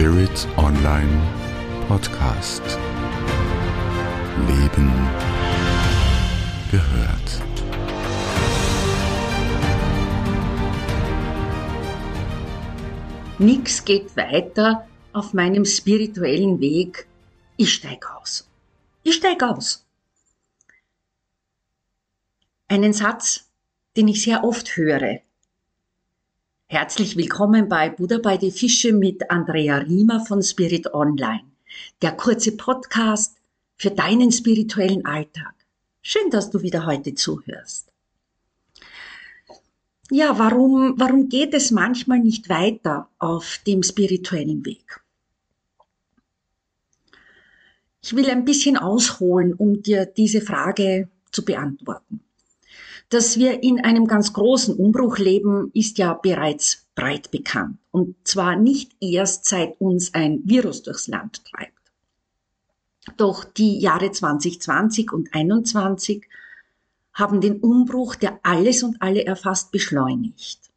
Spirit Online Podcast. Leben gehört. Nix geht weiter auf meinem spirituellen Weg. Ich steig aus. Ich steig aus. Einen Satz, den ich sehr oft höre. Herzlich willkommen bei Buddha bei die Fische mit Andrea Riemer von Spirit Online. Der kurze Podcast für deinen spirituellen Alltag. Schön, dass du wieder heute zuhörst. Ja, warum, warum geht es manchmal nicht weiter auf dem spirituellen Weg? Ich will ein bisschen ausholen, um dir diese Frage zu beantworten. Dass wir in einem ganz großen Umbruch leben, ist ja bereits breit bekannt. Und zwar nicht erst seit uns ein Virus durchs Land treibt. Doch die Jahre 2020 und 2021 haben den Umbruch, der alles und alle erfasst, beschleunigt.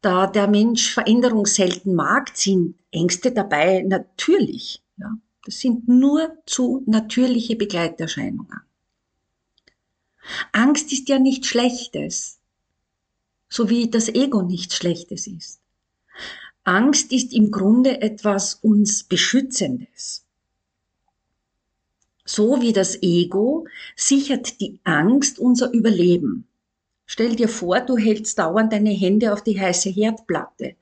Da der Mensch Veränderung selten mag, sind Ängste dabei natürlich. Ja. Das sind nur zu natürliche Begleiterscheinungen. Angst ist ja nichts Schlechtes, so wie das Ego nichts Schlechtes ist. Angst ist im Grunde etwas uns Beschützendes. So wie das Ego sichert die Angst unser Überleben. Stell dir vor, du hältst dauernd deine Hände auf die heiße Herdplatte.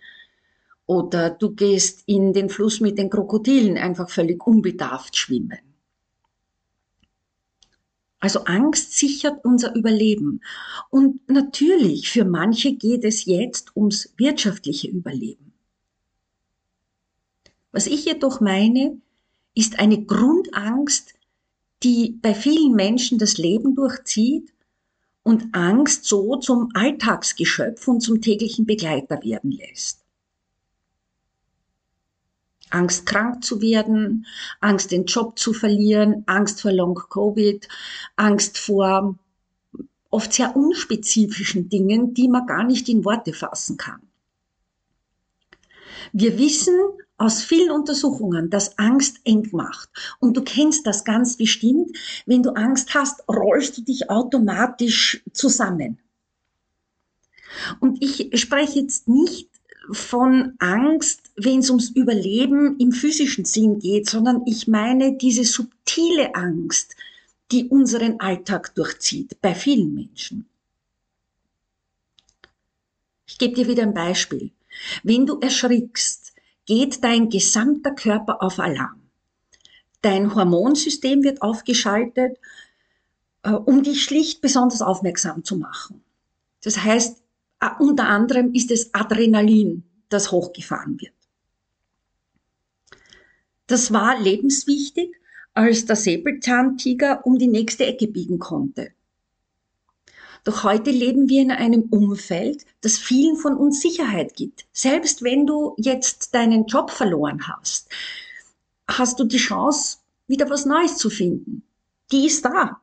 Oder du gehst in den Fluss mit den Krokodilen einfach völlig unbedarft schwimmen. Also Angst sichert unser Überleben. Und natürlich, für manche geht es jetzt ums wirtschaftliche Überleben. Was ich jedoch meine, ist eine Grundangst, die bei vielen Menschen das Leben durchzieht und Angst so zum Alltagsgeschöpf und zum täglichen Begleiter werden lässt. Angst krank zu werden, Angst den Job zu verlieren, Angst vor Long Covid, Angst vor oft sehr unspezifischen Dingen, die man gar nicht in Worte fassen kann. Wir wissen aus vielen Untersuchungen, dass Angst eng macht. Und du kennst das ganz bestimmt. Wenn du Angst hast, rollst du dich automatisch zusammen. Und ich spreche jetzt nicht von Angst, wenn es ums Überleben im physischen Sinn geht, sondern ich meine diese subtile Angst, die unseren Alltag durchzieht, bei vielen Menschen. Ich gebe dir wieder ein Beispiel. Wenn du erschrickst, geht dein gesamter Körper auf Alarm. Dein Hormonsystem wird aufgeschaltet, äh, um dich schlicht besonders aufmerksam zu machen. Das heißt, Ah, unter anderem ist es Adrenalin, das hochgefahren wird. Das war lebenswichtig, als der Säbelzahntiger um die nächste Ecke biegen konnte. Doch heute leben wir in einem Umfeld, das vielen von uns Sicherheit gibt. Selbst wenn du jetzt deinen Job verloren hast, hast du die Chance, wieder was Neues zu finden. Die ist da.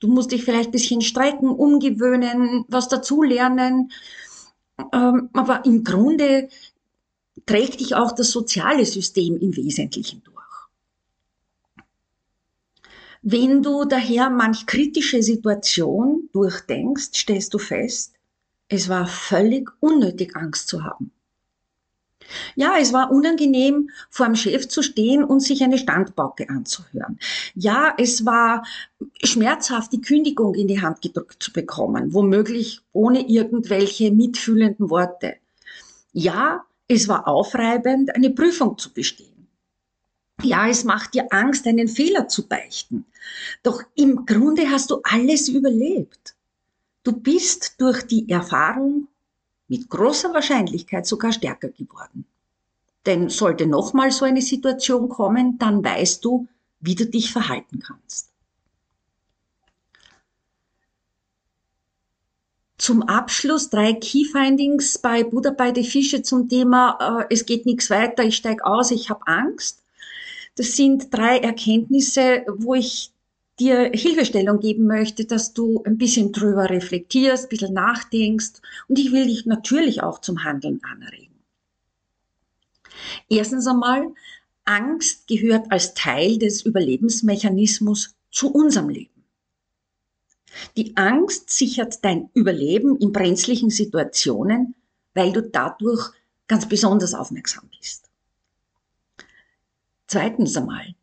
Du musst dich vielleicht ein bisschen strecken, umgewöhnen, was dazulernen. Ähm, aber im Grunde trägt dich auch das soziale System im Wesentlichen durch. Wenn du daher manch kritische Situation durchdenkst, stellst du fest, es war völlig unnötig, Angst zu haben. Ja, es war unangenehm, vor dem Chef zu stehen und sich eine Standbauke anzuhören. Ja, es war schmerzhaft, die Kündigung in die Hand gedrückt zu bekommen, womöglich ohne irgendwelche mitfühlenden Worte. Ja, es war aufreibend, eine Prüfung zu bestehen. Ja, es macht dir Angst, einen Fehler zu beichten. Doch im Grunde hast du alles überlebt. Du bist durch die Erfahrung mit großer Wahrscheinlichkeit sogar stärker geworden. Denn sollte nochmal so eine Situation kommen, dann weißt du, wie du dich verhalten kannst. Zum Abschluss drei Key Findings bei Buddha bei die Fische zum Thema äh, es geht nichts weiter, ich steige aus, ich habe Angst. Das sind drei Erkenntnisse, wo ich dir Hilfestellung geben möchte, dass du ein bisschen drüber reflektierst, ein bisschen nachdenkst und ich will dich natürlich auch zum Handeln anregen. Erstens einmal, Angst gehört als Teil des Überlebensmechanismus zu unserem Leben. Die Angst sichert dein Überleben in brenzlichen Situationen, weil du dadurch ganz besonders aufmerksam bist. Zweitens einmal,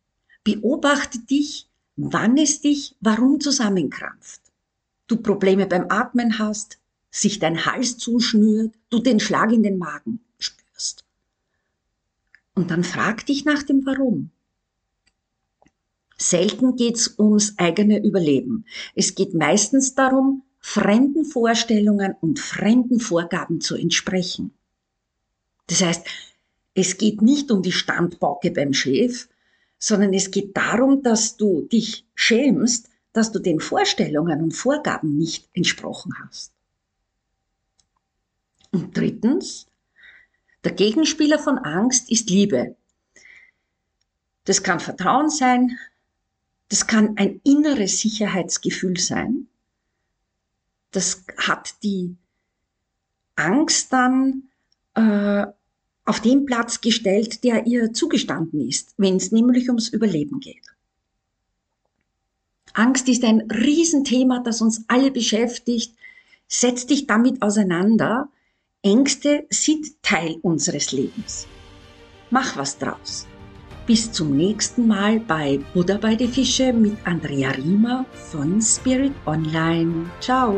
beobachte dich, wann es dich warum zusammenkrampft. Du Probleme beim Atmen hast, sich dein Hals zuschnürt, du den Schlag in den Magen spürst. Und dann frag dich nach dem Warum. Selten geht's ums eigene Überleben. Es geht meistens darum, fremden Vorstellungen und fremden Vorgaben zu entsprechen. Das heißt, es geht nicht um die Standbauke beim Chef, sondern es geht darum, dass du dich schämst, dass du den Vorstellungen und Vorgaben nicht entsprochen hast. Und drittens, der Gegenspieler von Angst ist Liebe. Das kann Vertrauen sein, das kann ein inneres Sicherheitsgefühl sein. Das hat die Angst dann äh, auf den Platz gestellt, der ihr zugestanden ist, wenn es nämlich ums Überleben geht. Angst ist ein Riesenthema, das uns alle beschäftigt. Setz dich damit auseinander. Ängste sind Teil unseres Lebens. Mach was draus. Bis zum nächsten Mal bei Buddha bei die Fische mit Andrea Riemer von Spirit Online. Ciao!